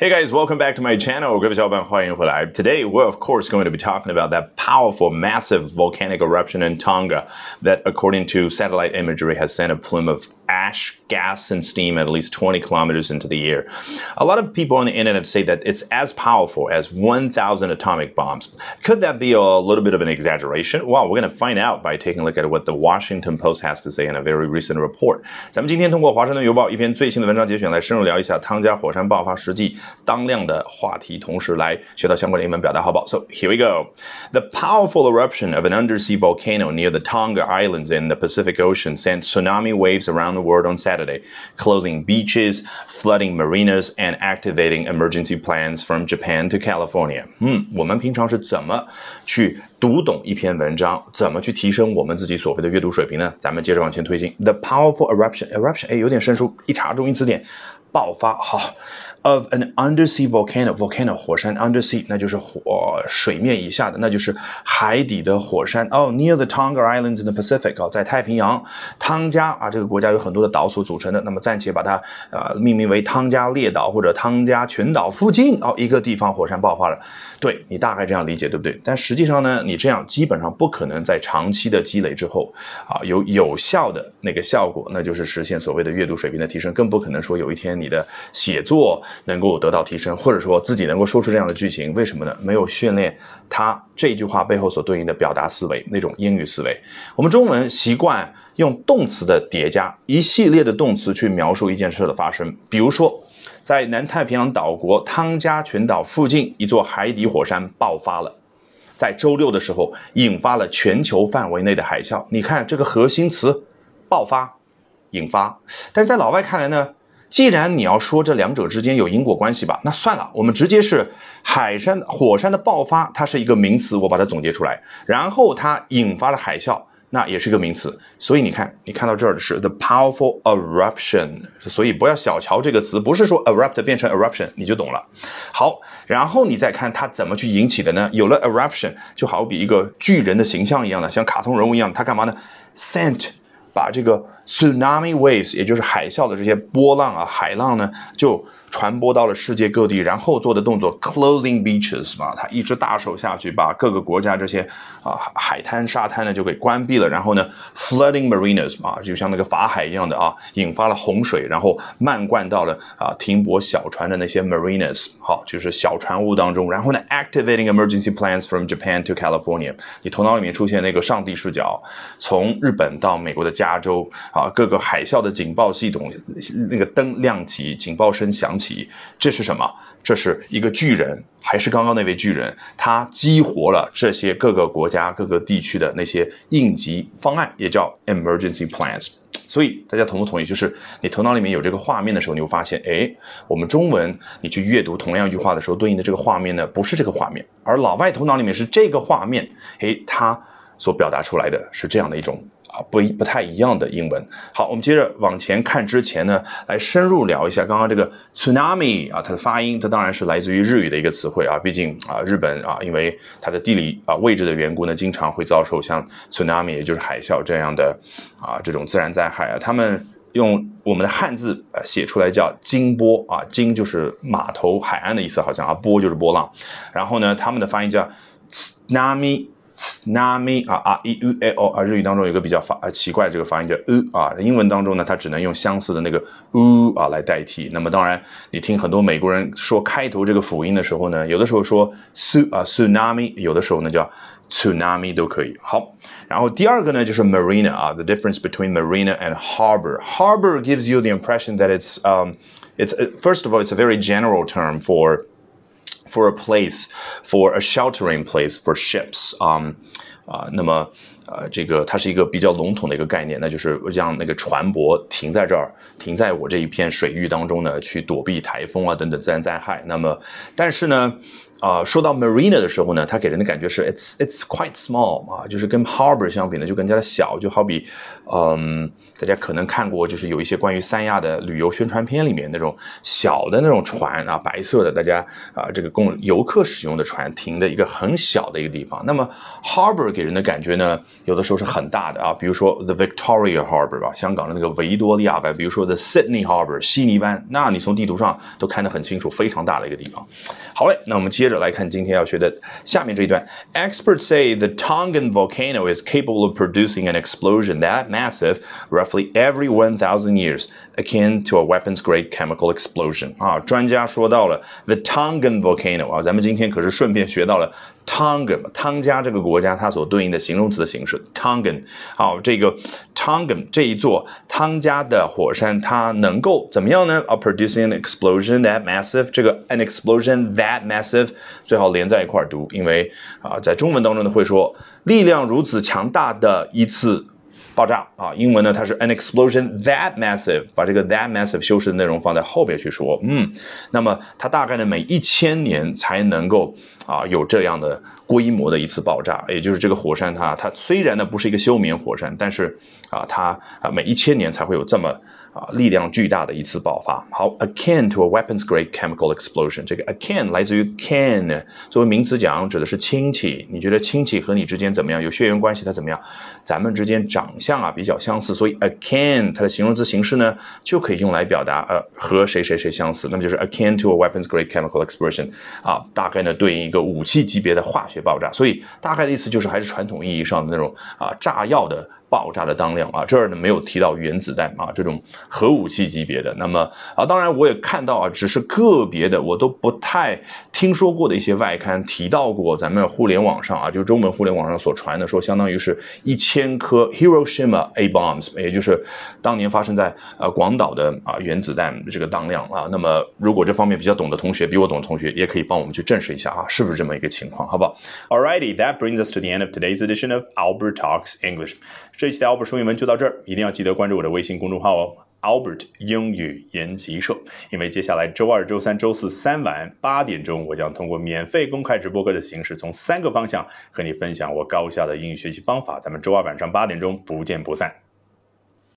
Hey guys, welcome back to my channel. Today, we're of course going to be talking about that powerful, massive volcanic eruption in Tonga that, according to satellite imagery, has sent a plume of ash, gas, and steam at least 20 kilometers into the air. A lot of people on the internet say that it's as powerful as 1,000 atomic bombs. Could that be a little bit of an exaggeration? Well, we're going to find out by taking a look at what the Washington Post has to say in a very recent report. 咱们今天通过《华盛顿邮报》一篇最新的文章节选来深入聊一下汤加火山爆发实际 当量的话题，同时来学到相关的英文表达，好不好？So here we go. The powerful eruption of an undersea volcano near the Tonga Islands in the Pacific Ocean sent tsunami waves around the world on Saturday, closing beaches, flooding marinas, and activating emergency plans from Japan to California. 嗯，我们平常是怎么去读懂一篇文章，怎么去提升我们自己所谓的阅读水平呢？咱们接着往前推进。The powerful eruption, eruption，哎，有点生疏，一查中英词典，爆发，好。 of an undersea volcano volcano 火山 undersea 那就是火水面以下的，那就是海底的火山哦。Near the Tonga Islands in the Pacific 哦，在太平洋汤加啊这个国家有很多的岛所组成的，那么暂且把它呃命名为汤加列岛或者汤加群岛附近哦一个地方火山爆发了。对你大概这样理解对不对？但实际上呢，你这样基本上不可能在长期的积累之后啊有有效的那个效果，那就是实现所谓的阅读水平的提升，更不可能说有一天你的写作。能够得到提升，或者说自己能够说出这样的剧情，为什么呢？没有训练他这句话背后所对应的表达思维，那种英语思维。我们中文习惯用动词的叠加，一系列的动词去描述一件事的发生。比如说，在南太平洋岛国汤加群岛附近，一座海底火山爆发了，在周六的时候引发了全球范围内的海啸。你看这个核心词“爆发”、“引发”，但在老外看来呢？既然你要说这两者之间有因果关系吧，那算了，我们直接是海山火山的爆发，它是一个名词，我把它总结出来，然后它引发了海啸，那也是一个名词。所以你看，你看到这儿的是 the powerful eruption，所以不要小瞧这个词，不是说 erupt 变成 eruption 你就懂了。好，然后你再看它怎么去引起的呢？有了 eruption，就好比一个巨人的形象一样的，像卡通人物一样，它干嘛呢？sent 把这个 tsunami waves，也就是海啸的这些波浪啊，海浪呢，就。传播到了世界各地，然后做的动作 closing beaches 嘛，他一只大手下去把各个国家这些啊海滩沙滩呢就给关闭了，然后呢 flooding marinas 嘛，就像那个法海一样的啊，引发了洪水，然后漫灌到了啊停泊小船的那些 marinas，好，就是小船坞当中，然后呢 activating emergency plans from Japan to California，你头脑里面出现那个上帝视角，从日本到美国的加州啊，各个海啸的警报系统那个灯亮起，警报声响起。这是什么？这是一个巨人，还是刚刚那位巨人？他激活了这些各个国家、各个地区的那些应急方案，也叫 emergency plans。所以大家同不同意？就是你头脑里面有这个画面的时候，你会发现，哎，我们中文你去阅读同样一句话的时候，对应的这个画面呢，不是这个画面，而老外头脑里面是这个画面，哎，他所表达出来的是这样的一种。啊，不一不太一样的英文。好，我们接着往前看之前呢，来深入聊一下刚刚这个 tsunami 啊，它的发音，它当然是来自于日语的一个词汇啊。毕竟啊，日本啊，因为它的地理啊位置的缘故呢，经常会遭受像 tsunami，也就是海啸这样的啊这种自然灾害啊。他们用我们的汉字呃写出来叫惊波啊，惊就是码头海岸的意思，好像啊，波就是波浪。然后呢，他们的发音叫 tsunami。Tsunami 啊啊 e u a o 啊，日语当中有个比较发啊奇怪的这个发音叫 u 啊，英文当中呢，它只能用相似的那个 u 啊来代替。那么当然，你听很多美国人说开头这个辅音的时候呢，有的时候说 su 啊 tsunami，有的时候呢叫 tsunami 都可以。好，然后第二个呢就是 marina 啊，the difference between marina and harbor。harbor gives you the impression that it's um it's first of all it's a very general term for for a place, for a sheltering place for ships. Um, 啊，那么， 呃，这个它是一个比较笼统的一个概念，那就是让那个船舶停在这儿，停在我这一片水域当中呢，去躲避台风啊等等自然灾害。那么，但是呢，啊，说到 marina 的时候呢，它给人的感觉是 it's it's quite small 啊，就是跟 harbor 相比呢，就更加的小，就好比，嗯。大家可能看过，就是有一些关于三亚的旅游宣传片里面那种小的那种船啊，白色的，大家啊，这个供游客使用的船停的一个很小的一个地方。那么 harbor 给人的感觉呢，有的时候是很大的啊，比如说 the Victoria Harbour 吧，香港的那个维多利亚湾，比如说 the Sydney Harbour 悉尼湾，那你从地图上都看得很清楚，非常大的一个地方。好嘞，那我们接着来看今天要学的下面这一段。Experts say the Tongan volcano is capable of producing an explosion that massive, roughly every 1,000 years, akin to a weapons-grade chemical explosion. 啊，专家说到了 the Tongan volcano 啊，咱们今天可是顺便学到了 Tongan 汤加这个国家它所对应的形容词的形式 Tongan。好，这个 Tongan 这一座汤加的火山，它能够怎么样呢？？A，producing an explosion that massive。这个 an explosion that massive 最好连在一块儿读，因为啊，在中文当中呢会说力量如此强大的一次。爆炸啊！英文呢，它是 an explosion that massive，把这个 that massive 修饰的内容放在后边去说。嗯，那么它大概呢，每一千年才能够啊有这样的规模的一次爆炸，也就是这个火山它它虽然呢不是一个休眠火山，但是啊它啊每一千年才会有这么。啊，力量巨大的一次爆发。好，akin to a weapons-grade chemical explosion。这个 akin 来自于 kin，作为名词讲，指的是亲戚。你觉得亲戚和你之间怎么样？有血缘关系，它怎么样？咱们之间长相啊比较相似，所以 akin 它的形容词形式呢就可以用来表达呃和谁谁谁相似。那么就是 akin to a weapons-grade chemical explosion。啊，大概呢对应一个武器级别的化学爆炸。所以大概的意思就是还是传统意义上的那种啊炸药的。爆炸的当量啊，这儿呢没有提到原子弹啊，这种核武器级别的。那么啊，当然我也看到啊，只是个别的，我都不太听说过的一些外刊提到过，咱们互联网上啊，就是中文互联网上所传的，说相当于是一千颗 Hiroshima A bombs，也就是当年发生在呃广岛的啊原子弹这个当量啊。那么如果这方面比较懂的同学，比我懂的同学，也可以帮我们去证实一下啊，是不是这么一个情况，好不好？Alrighty, that brings us to the end of today's edition of Albert Talks English. 这一期的 Albert 说英文就到这儿，一定要记得关注我的微信公众号哦，Albert 英语研习社。因为接下来周二、周三、周四三晚八点钟，我将通过免费公开直播课的形式，从三个方向和你分享我高效的英语学习方法。咱们周二晚上八点钟不见不散。